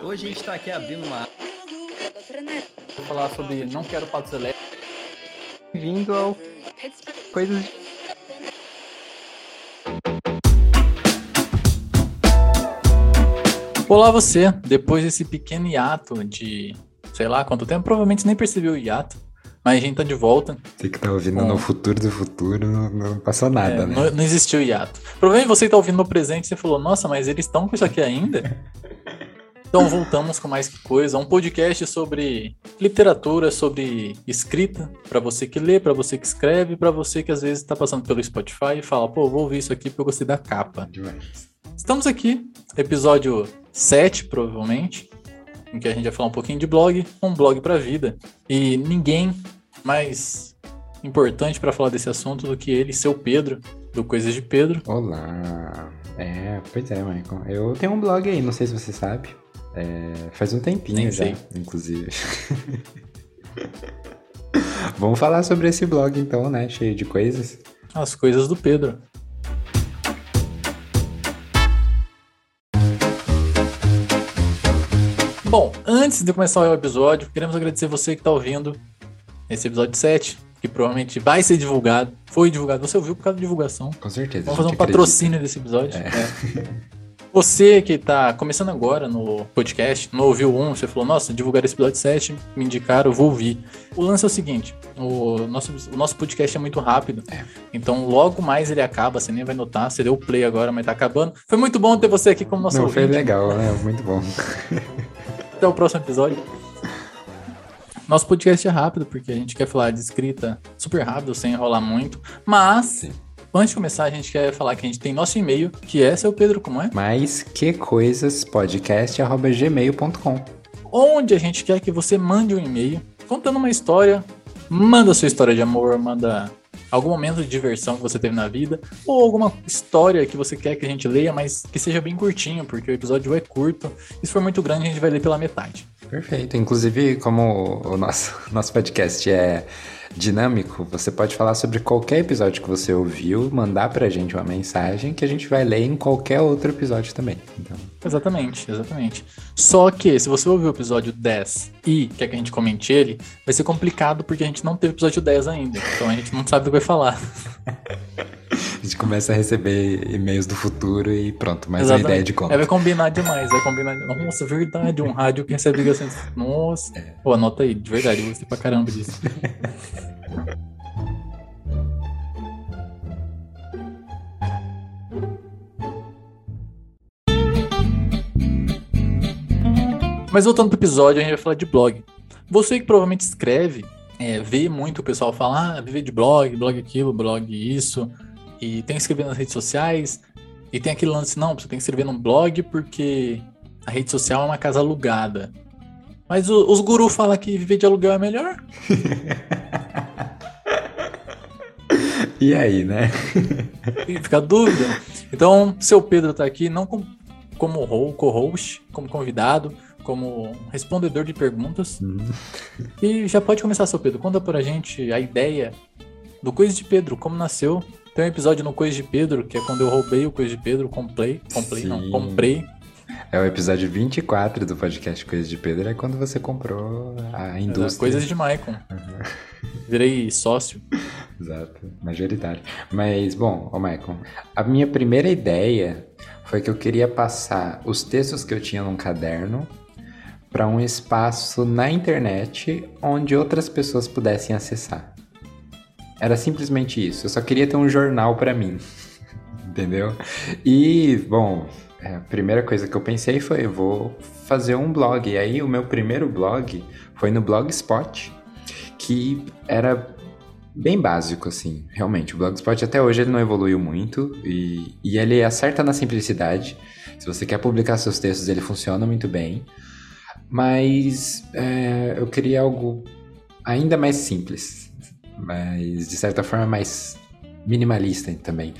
Hoje a gente tá aqui abrindo uma. Vou falar sobre não quero patos elétricos. Vindo ao coisas. Olá você, depois desse pequeno hiato de sei lá quanto tempo, provavelmente nem percebeu o hiato, mas a gente tá de volta. Você que tá ouvindo no futuro do futuro, não, não passou nada, É, né? não, não existiu hiato. Provavelmente você que tá ouvindo no presente, você falou, nossa, mas eles estão com isso aqui ainda? Então voltamos com mais que coisa, um podcast sobre literatura, sobre escrita, pra você que lê, pra você que escreve, pra você que às vezes tá passando pelo Spotify e fala, pô, vou ouvir isso aqui porque eu gostei da capa. Demais. Estamos aqui, episódio 7, provavelmente, em que a gente vai falar um pouquinho de blog, um blog pra vida. E ninguém mais importante pra falar desse assunto do que ele, seu Pedro, do Coisas de Pedro. Olá. É, pois é, Michael. Eu tenho um blog aí, não sei se você sabe. É, faz um tempinho Nem já, sei. inclusive. Vamos falar sobre esse blog então, né? Cheio de coisas. As coisas do Pedro. Bom, antes de começar o episódio, queremos agradecer você que está ouvindo esse episódio 7, que provavelmente vai ser divulgado. Foi divulgado, você ouviu por causa da divulgação. Com certeza. Vamos fazer um gente acredita. patrocínio desse episódio. É. Você que tá começando agora no podcast, não ouviu um, você falou, nossa, divulgar esse episódio 7, me indicaram, vou ouvir. O lance é o seguinte, o nosso, o nosso podcast é muito rápido, É. então logo mais ele acaba, você nem vai notar, você deu play agora, mas tá acabando. Foi muito bom ter você aqui como nosso Não, foi ouvinte. legal, né? Muito bom. Até o próximo episódio. Nosso podcast é rápido, porque a gente quer falar de escrita super rápido, sem enrolar muito, mas... Sim. Antes de começar, a gente quer falar que a gente tem nosso e-mail, que é, seu Pedro, como é? Mas que coisas podcast@gmail.com. onde a gente quer que você mande um e-mail contando uma história, manda sua história de amor, manda algum momento de diversão que você teve na vida, ou alguma história que você quer que a gente leia, mas que seja bem curtinho, porque o episódio é curto. E se for muito grande, a gente vai ler pela metade. Perfeito. Inclusive, como o nosso, nosso podcast é dinâmico, você pode falar sobre qualquer episódio que você ouviu, mandar pra gente uma mensagem que a gente vai ler em qualquer outro episódio também. Então, Exatamente, exatamente. Só que se você ouviu o episódio 10 e quer que a gente comente ele, vai ser complicado porque a gente não teve episódio 10 ainda. Então a gente não sabe o que vai falar. começa a receber e-mails do futuro e pronto, mais uma Exatamente. ideia de conta. É, vai combinar demais, vai combinar. Nossa, verdade, um rádio que recebe ligações. Nossa. É. Pô, anota aí, de verdade, eu gostei pra caramba disso. Mas voltando pro episódio, a gente vai falar de blog. Você que provavelmente escreve, é, vê muito o pessoal falar, ah, viver de blog, blog aquilo, blog isso, e tem que escrever nas redes sociais, e tem aquele lance, não, você tem que escrever num blog porque a rede social é uma casa alugada. Mas o- os gurus falam que viver de aluguel é melhor. E aí, né? Fica a dúvida. Então, seu Pedro tá aqui não com- como ho- co-host, como convidado, como respondedor de perguntas. Hum. E já pode começar, seu Pedro. Conta pra gente a ideia do Coisa de Pedro, como nasceu. Tem um episódio no Coisa de Pedro, que é quando eu roubei o Coisa de Pedro, comprei. Comprei, não, Sim. comprei. É o episódio 24 do podcast Coisas de Pedro, é quando você comprou a indústria. Coisas de Maicon. Virei sócio. Exato, majoritário. Mas, bom, ô Michael, a minha primeira ideia foi que eu queria passar os textos que eu tinha num caderno para um espaço na internet onde outras pessoas pudessem acessar. Era simplesmente isso. Eu só queria ter um jornal para mim. Entendeu? E, bom, é, a primeira coisa que eu pensei foi: eu vou fazer um blog. E aí, o meu primeiro blog foi no Blogspot, que era bem básico, assim, realmente. O Blogspot até hoje ele não evoluiu muito e, e ele acerta na simplicidade. Se você quer publicar seus textos, ele funciona muito bem. Mas é, eu queria algo ainda mais simples, mas de certa forma mais minimalista também.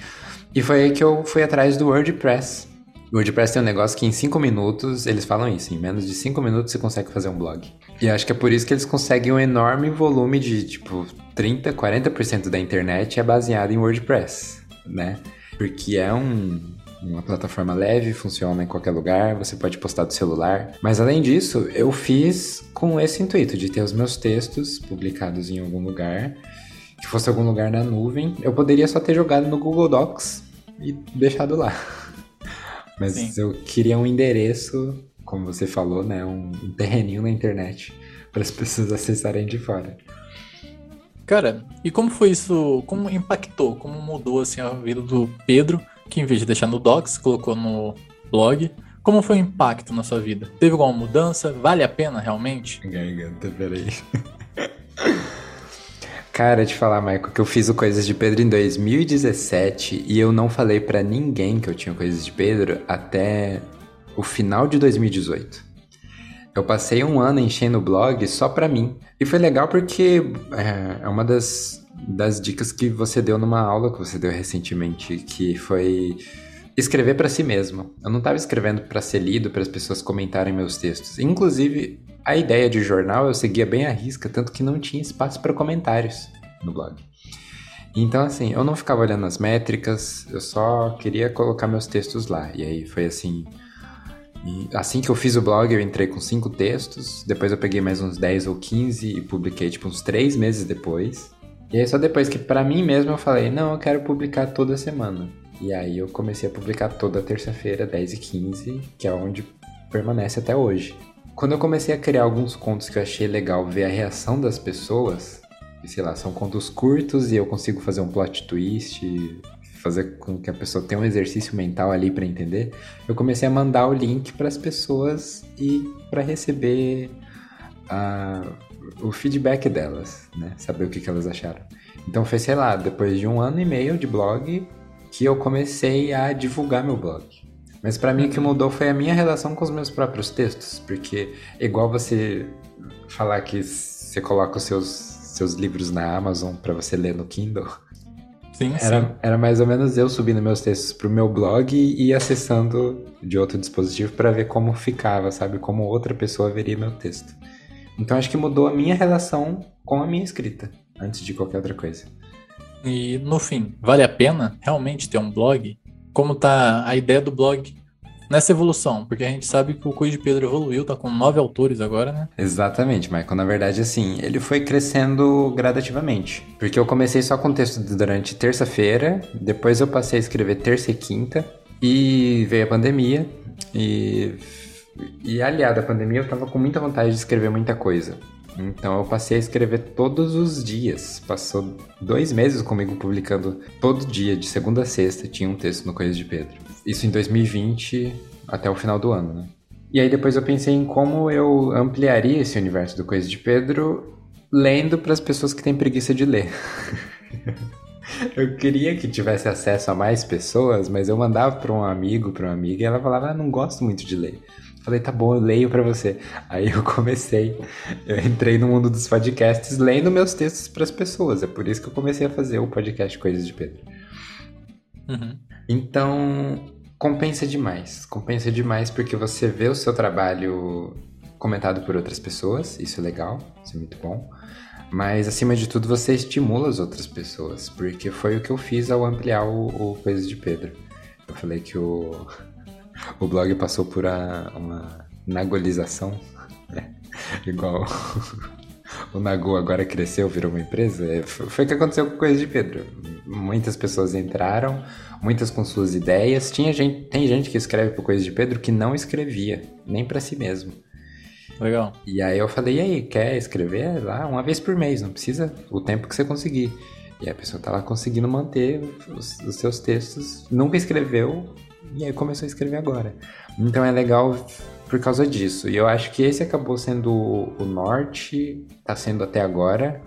E foi aí que eu fui atrás do WordPress. O WordPress tem um negócio que em 5 minutos, eles falam isso, em menos de 5 minutos você consegue fazer um blog. E acho que é por isso que eles conseguem um enorme volume de, tipo, 30, 40% da internet é baseado em WordPress, né? Porque é um, uma plataforma leve, funciona em qualquer lugar, você pode postar do celular. Mas além disso, eu fiz com esse intuito de ter os meus textos publicados em algum lugar, que fosse algum lugar na nuvem. Eu poderia só ter jogado no Google Docs e deixado lá. Mas Sim. eu queria um endereço, como você falou, né, um, terreninho na internet para as pessoas acessarem de fora. Cara, e como foi isso? Como impactou? Como mudou assim a vida do Pedro, que em vez de deixar no Docs, colocou no blog? Como foi o impacto na sua vida? Teve alguma mudança? Vale a pena realmente? Garganta, peraí. Cara, te falar, Michael, que eu fiz o Coisas de Pedro em 2017 e eu não falei para ninguém que eu tinha Coisas de Pedro até o final de 2018. Eu passei um ano enchendo o blog só pra mim. E foi legal porque é, é uma das, das dicas que você deu numa aula que você deu recentemente, que foi escrever para si mesmo. Eu não estava escrevendo para ser lido, para as pessoas comentarem meus textos. Inclusive, a ideia de jornal eu seguia bem à risca, tanto que não tinha espaço para comentários no blog. Então, assim, eu não ficava olhando as métricas, eu só queria colocar meus textos lá. E aí foi assim, assim que eu fiz o blog, eu entrei com cinco textos, depois eu peguei mais uns 10 ou 15 e publiquei tipo uns três meses depois. E aí só depois que para mim mesmo eu falei, não, eu quero publicar toda semana. E aí eu comecei a publicar toda terça-feira, 10 e 15, que é onde permanece até hoje. Quando eu comecei a criar alguns contos que eu achei legal ver a reação das pessoas, e sei lá, são contos curtos e eu consigo fazer um plot twist, fazer com que a pessoa tenha um exercício mental ali para entender, eu comecei a mandar o link para as pessoas e para receber a, o feedback delas, né? Saber o que, que elas acharam. Então foi, sei lá, depois de um ano e meio de blog que eu comecei a divulgar meu blog. Mas para mim o que mudou foi a minha relação com os meus próprios textos, porque igual você falar que você coloca os seus, seus livros na Amazon para você ler no Kindle, Sim, era, sim. era mais ou menos eu subindo meus textos pro meu blog e acessando de outro dispositivo para ver como ficava, sabe? Como outra pessoa veria meu texto. Então acho que mudou a minha relação com a minha escrita, antes de qualquer outra coisa. E no fim, vale a pena realmente ter um blog? Como tá a ideia do blog nessa evolução, porque a gente sabe que o Coisa de Pedro evoluiu, tá com nove autores agora, né? Exatamente, Michael. Na verdade, assim, ele foi crescendo gradativamente. Porque eu comecei só com texto durante terça-feira, depois eu passei a escrever terça e quinta, e veio a pandemia, e. E aliado à pandemia, eu tava com muita vontade de escrever muita coisa. Então eu passei a escrever todos os dias. Passou dois meses comigo publicando todo dia, de segunda a sexta, tinha um texto no Coisa de Pedro. Isso em 2020 até o final do ano, né? E aí depois eu pensei em como eu ampliaria esse universo do Coisa de Pedro lendo para as pessoas que têm preguiça de ler. eu queria que tivesse acesso a mais pessoas, mas eu mandava para um amigo, para uma amiga, e ela falava: ah, "Não gosto muito de ler". Falei, tá bom, eu leio para você. Aí eu comecei, eu entrei no mundo dos podcasts lendo meus textos para as pessoas. É por isso que eu comecei a fazer o podcast Coisas de Pedro. Uhum. Então, compensa demais. Compensa demais porque você vê o seu trabalho comentado por outras pessoas, isso é legal, isso é muito bom. Mas, acima de tudo, você estimula as outras pessoas, porque foi o que eu fiz ao ampliar o, o Coisas de Pedro. Eu falei que o, o blog passou por a, uma nagolização, né? igual o Nagu agora cresceu, virou uma empresa. É, foi o que aconteceu com Coisas de Pedro. Muitas pessoas entraram, muitas com suas ideias. Tinha gente, tem gente que escreve por Coisas de Pedro que não escrevia, nem para si mesmo. Legal. E aí eu falei, e aí, quer escrever lá uma vez por mês? Não precisa o tempo que você conseguir. E a pessoa tá lá conseguindo manter os, os seus textos, nunca escreveu, e aí começou a escrever agora. Então é legal por causa disso. E eu acho que esse acabou sendo o norte, tá sendo até agora,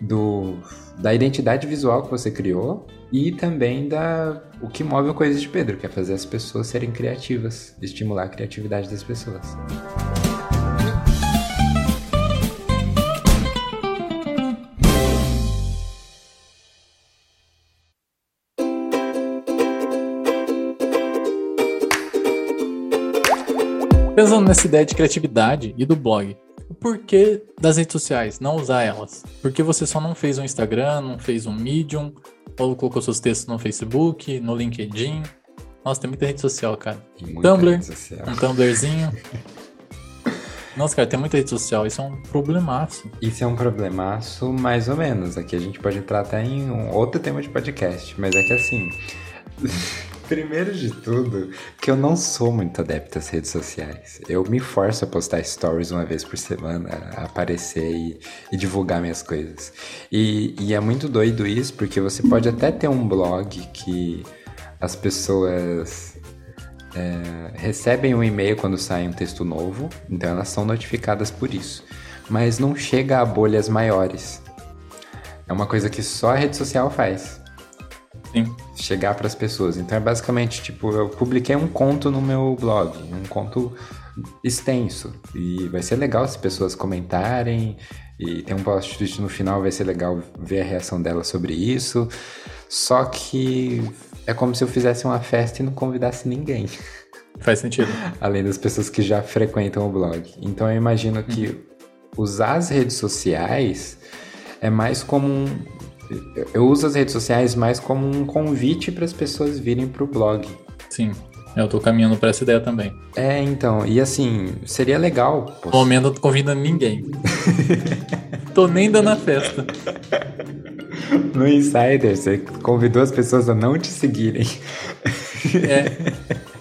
do, da identidade visual que você criou e também da o que move o Coisas de Pedro, que é fazer as pessoas serem criativas, estimular a criatividade das pessoas. Pensando nessa ideia de criatividade e do blog, o porquê das redes sociais, não usar elas? Por que você só não fez um Instagram, não fez um Medium, ou colocou seus textos no Facebook, no LinkedIn? Nossa, tem muita rede social, cara. Tumblr. social. Um Tumblrzinho. Nossa, cara, tem muita rede social. Isso é um problemaço. Isso é um problemaço, mais ou menos. Aqui a gente pode entrar até em um outro tema de podcast, mas é que assim. Primeiro de tudo, que eu não sou muito adepto às redes sociais. Eu me forço a postar stories uma vez por semana, aparecer e, e divulgar minhas coisas. E, e é muito doido isso, porque você pode até ter um blog que as pessoas é, recebem um e-mail quando sai um texto novo, então elas são notificadas por isso. Mas não chega a bolhas maiores. É uma coisa que só a rede social faz Sim. Chegar para as pessoas. Então é basicamente tipo, eu publiquei um conto no meu blog, um conto extenso. E vai ser legal se pessoas comentarem. E tem um post no final, vai ser legal ver a reação delas sobre isso. Só que é como se eu fizesse uma festa e não convidasse ninguém. Faz sentido. Além das pessoas que já frequentam o blog. Então eu imagino que usar as redes sociais é mais como um, eu uso as redes sociais mais como um convite para as pessoas virem para o blog. Sim. Eu tô caminhando pra essa ideia também. É, então, e assim, seria legal. pô, No momento eu tô convidando ninguém. tô nem dando a festa. No Insider, você convidou as pessoas a não te seguirem. É,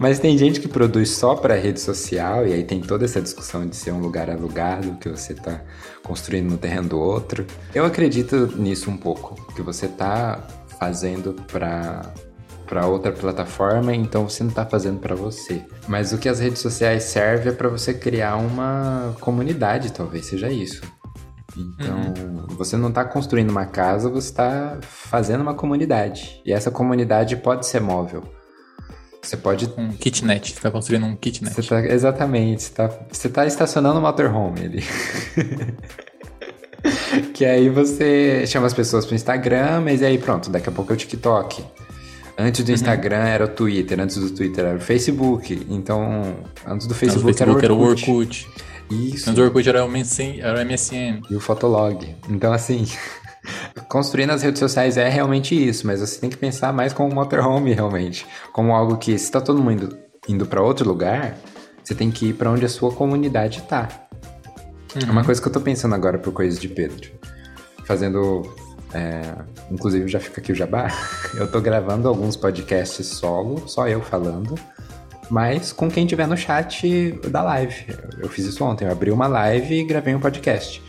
Mas tem gente que produz só para rede social, e aí tem toda essa discussão de ser um lugar alugado que você tá construindo no terreno do outro. Eu acredito nisso um pouco, que você tá fazendo para para outra plataforma, então você não tá fazendo para você. Mas o que as redes sociais servem é para você criar uma comunidade, talvez seja isso. Então, você não tá construindo uma casa, você tá fazendo uma comunidade. E essa comunidade pode ser móvel. Você pode um kitnet. Você tá construindo um kitnet. Você tá, exatamente, você tá, você tá estacionando o motorhome ali. que aí você chama as pessoas pro Instagram, mas aí pronto, daqui a pouco é o TikTok. Antes do Instagram era o Twitter, antes do Twitter era o Facebook. Então, antes do Antes Facebook, do Facebook era era o o Orkut. Orkut. Isso. Antes do Orkut era o MSN. Era o MSN. E o Fotolog. Então, assim, construindo as redes sociais é realmente isso, mas você tem que pensar mais como um motorhome, realmente. Como algo que, se tá todo mundo indo para outro lugar, você tem que ir para onde a sua comunidade tá. É uma coisa que eu tô pensando agora pro Coisas de Pedro. Fazendo. é, inclusive, já fica aqui o jabá. Eu tô gravando alguns podcasts solo, só eu falando. Mas com quem tiver no chat da live. Eu fiz isso ontem. Eu abri uma live e gravei um podcast.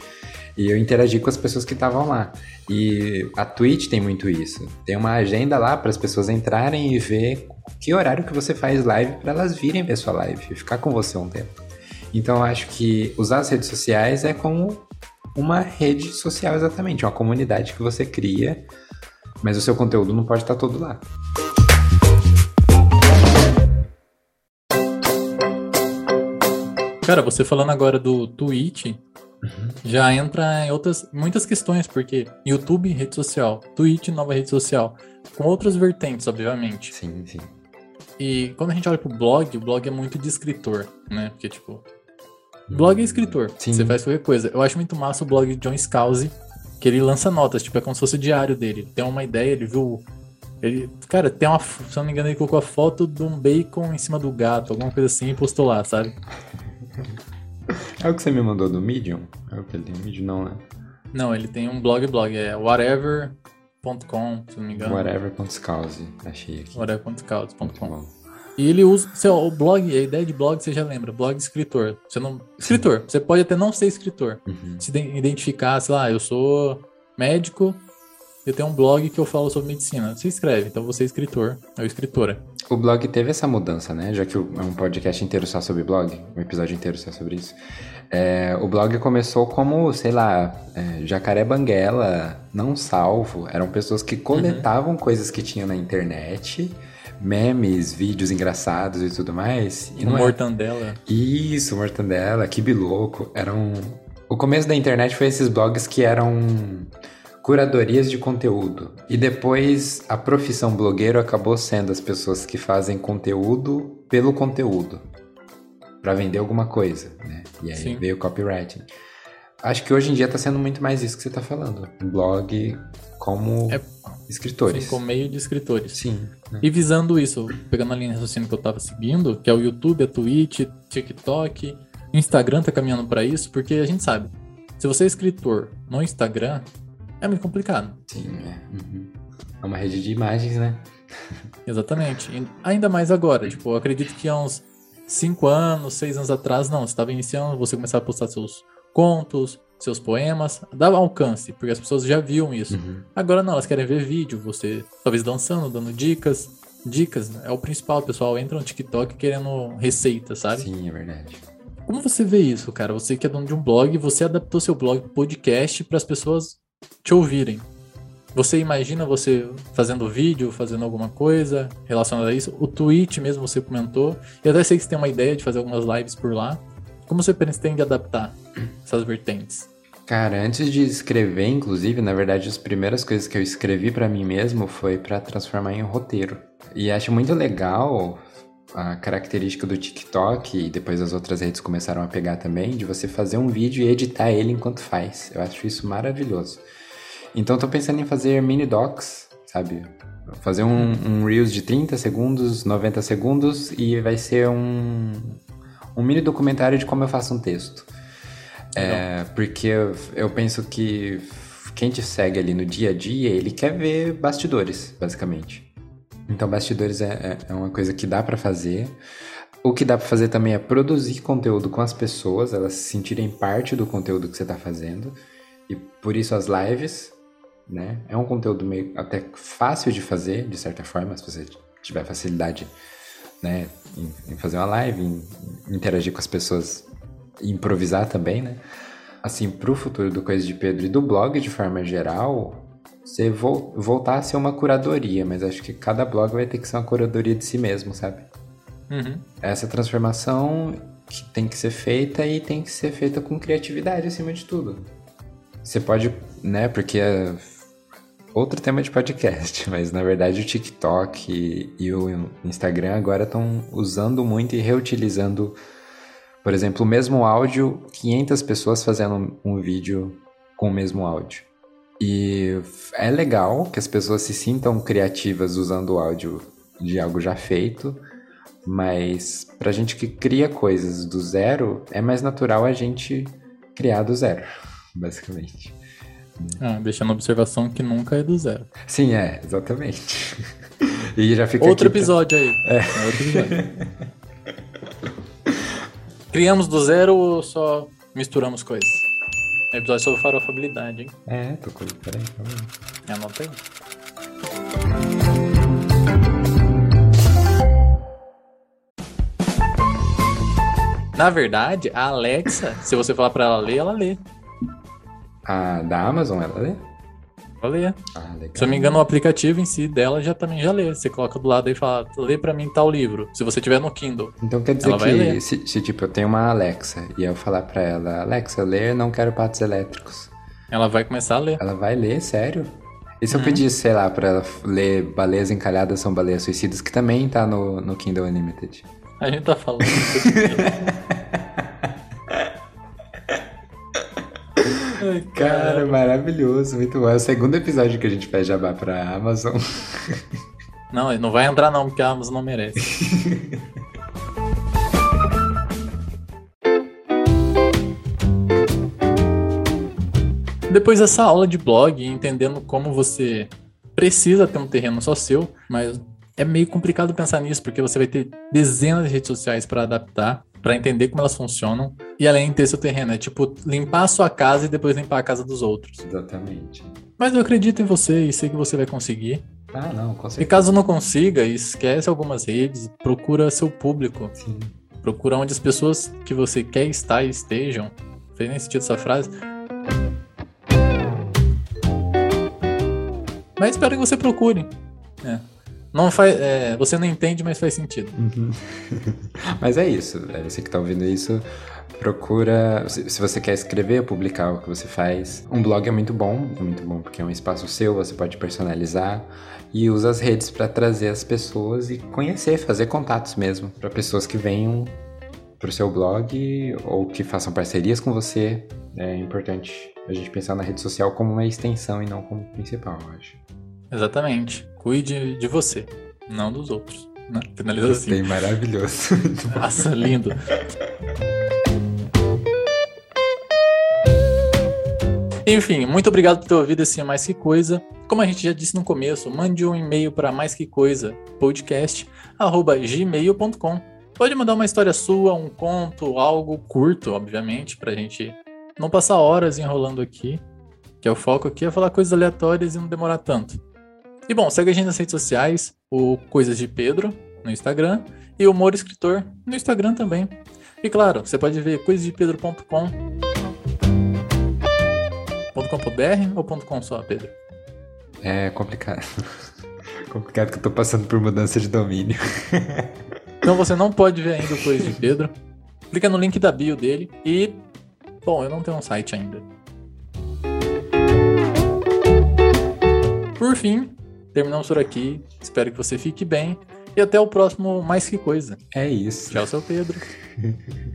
E eu interagi com as pessoas que estavam lá. E a Twitch tem muito isso. Tem uma agenda lá para as pessoas entrarem e ver que horário que você faz live para elas virem ver sua live e ficar com você um tempo. Então eu acho que usar as redes sociais é como uma rede social exatamente, uma comunidade que você cria, mas o seu conteúdo não pode estar todo lá. Cara, você falando agora do Twitch, já entra em outras muitas questões, porque YouTube, rede social, Twitch, nova rede social, com outras vertentes, obviamente. Sim, sim. E quando a gente olha pro blog, o blog é muito de escritor, né? Porque, tipo, blog é escritor. Sim. Você faz qualquer coisa. Eu acho muito massa o blog de John Scalzi, que ele lança notas, tipo, é como se fosse o diário dele. Tem uma ideia, ele viu. Ele, cara, tem uma. Se eu não me engano, ele colocou a foto de um bacon em cima do gato, alguma coisa assim, e postou lá, sabe? É o que você me mandou do Medium? É o que ele tem Medium? Não, né? Não, ele tem um blog, blog, é whatever.com, se não me engano. Whatever.scause. Achei aqui. Bom. E ele usa. Seu, o blog, a ideia de blog você já lembra, blog escritor. Você não. Escritor. Você pode até não ser escritor. Uhum. Se iden- identificar, sei lá, eu sou médico, eu tenho um blog que eu falo sobre medicina. Você escreve, então você é escritor ou escritora. O blog teve essa mudança, né? Já que é um podcast inteiro só sobre blog, um episódio inteiro só sobre isso. É, o blog começou como, sei lá, é, Jacaré Banguela, não salvo. Eram pessoas que coletavam coisas que tinham na internet, memes, vídeos engraçados e tudo mais. E é- mortandela. Isso, Mortandela, que biloco. Eram. O começo da internet foi esses blogs que eram curadorias de conteúdo. E depois a profissão blogueiro acabou sendo as pessoas que fazem conteúdo pelo conteúdo. Pra vender alguma coisa, né? E aí Sim. veio o copywriting. acho que hoje em dia tá sendo muito mais isso que você tá falando. Blog como É- escritores. Sim, como meio de escritores. Sim. né? E visando isso, pegando a linha de raciocínio que eu tava seguindo, que é o YouTube, a Twitch, TikTok, Instagram tá caminhando pra isso, porque a gente sabe, se você é escritor no Instagram, é muito complicado. Sim, é. Uhum. É uma rede de imagens, né? Exatamente. E ainda mais agora, tipo, eu acredito que há uns 5 anos, 6 anos atrás, não, você estava iniciando, você começava a postar seus contos, seus poemas, dava alcance, porque as pessoas já viam isso. Uhum. Agora não, elas querem ver vídeo, você talvez dançando, dando dicas. Dicas né? é o principal, o pessoal entra no TikTok querendo receita, sabe? Sim, é verdade. Como você vê isso, cara? Você que é dono de um blog, você adaptou seu blog podcast para as pessoas te ouvirem. Você imagina você fazendo vídeo, fazendo alguma coisa relacionada a isso? O Twitch mesmo você comentou. Eu até sei que você tem uma ideia de fazer algumas lives por lá. Como você pretende adaptar essas vertentes? Cara, antes de escrever, inclusive, na verdade, as primeiras coisas que eu escrevi pra mim mesmo foi pra transformar em roteiro. E acho muito legal a característica do TikTok e depois as outras redes começaram a pegar também de você fazer um vídeo e editar ele enquanto faz. Eu acho isso maravilhoso. Então tô pensando em fazer mini docs, sabe? Fazer um, um Reels de 30 segundos, 90 segundos e vai ser um, um mini documentário de como eu faço um texto. É, porque eu, eu penso que quem te segue ali no dia a dia, ele quer ver bastidores, basicamente. Então, bastidores é, é- é uma coisa que dá pra fazer. O que dá pra fazer também é produzir conteúdo com as pessoas, elas se sentirem parte do conteúdo que você tá fazendo. E por isso as lives, né? É um conteúdo meio até fácil de fazer, de certa forma, se você tiver facilidade, né, em, em fazer uma live, em, em interagir com as pessoas, improvisar também, né? Assim, pro futuro do Coisa de Pedro e do blog de forma geral, você vol voltar a ser uma curadoria, mas acho que cada blog vai ter que ser uma curadoria de si mesmo, sabe? Uhum. Essa transformação que tem que ser feita e tem que ser feita com criatividade acima de tudo. Você pode, né, porque é outro tema de podcast, mas na verdade o TikTok e, e o Instagram agora estão usando muito e reutilizando, por exemplo, o mesmo áudio, 500 pessoas fazendo um vídeo com o mesmo áudio. E é legal que as pessoas se sintam criativas usando o áudio de algo já feito, mas pra gente que cria coisas do zero, é mais natural a gente criar do zero, basicamente. Ah, deixando a observação que nunca é do zero. Sim, é, exatamente. e já fica Outro aqui episódio aí. É. outro episódio. Criamos do zero ou só misturamos coisas? Episódio sobre farofabilidade, hein? É, tô com. Peraí, calma aí. Anota aí. Na verdade, a Alexa, se você falar pra ela ler, ela lê. A da Amazon, ela lê? Ela lê. Ah, legal. Se eu me engano, o aplicativo em si dela já também já lê. Você coloca do lado e fala, lê pra mim tal livro. Se você tiver no Kindle. Então quer dizer que ler. se, se, tipo eu tenho uma Alexa e eu falar pra ela, Alexa, ler não quero patos elétricos. Ela vai começar a ler. Ela vai ler, sério? E se eu pedisse, sei lá, pra ela ler Baleias Encalhadas são Baleias Suicidas, que também tá no, no Kindle Unlimited. A gente tá falando. Ai, Cara, maravilhoso, muito bom. É o segundo episódio que a gente faz jabá pra Amazon. Não, não vai entrar não, porque a Amazon não merece. Depois dessa aula de blog, entendendo como você precisa ter um terreno só seu, mas é meio complicado pensar nisso, porque você vai ter dezenas de redes sociais para adaptar, para entender como elas funcionam, e além de ter seu terreno. É tipo limpar a sua casa e depois limpar a casa dos outros. Exatamente. Mas eu acredito em você e sei que você vai conseguir. Ah, não, com E caso não consiga, esquece algumas redes, procura seu público, Sim. procura onde as pessoas que você quer estar estejam. Fez nem sentido essa frase? Mas espero que você procure. É. Não faz, é, você não entende, mas faz sentido. Mas é isso. É você que tá ouvindo isso. Procura. Se se você quer escrever, publicar o que você faz. Um blog é muito bom. É muito bom porque é um espaço seu, você pode personalizar. E usa as redes para trazer as pessoas e conhecer, fazer contatos mesmo. para pessoas que venham para o seu blog ou que façam parcerias com você. É importante a gente pensar na rede social como uma extensão e não como principal, eu acho. Exatamente. Cuide de você, não dos outros. Né? Finaliza assim. Bem maravilhoso. Nossa, lindo. Enfim, muito obrigado por ter ouvido esse Mais Que Coisa. Como a gente já disse no começo, mande um e-mail para mais que coisa podcast@gmail.com. Pode mandar uma história sua, um conto, algo curto, obviamente, pra gente não passar horas enrolando aqui. Que é o foco aqui é falar coisas aleatórias e não demorar tanto. E bom, segue a gente nas redes sociais, o Coisas de Pedro no Instagram e o Humor Escritor no Instagram também. E claro, você pode ver coisasdepedro.com .com.br ou .com só, Pedro? É complicado. complicado que eu tô passando por mudança de domínio. então você não pode ver ainda o Coisa de Pedro. Clica no link da bio dele e. Bom, eu não tenho um site ainda. Por fim, terminamos por aqui. Espero que você fique bem. E até o próximo Mais Que Coisa. É isso. Tchau, seu Pedro.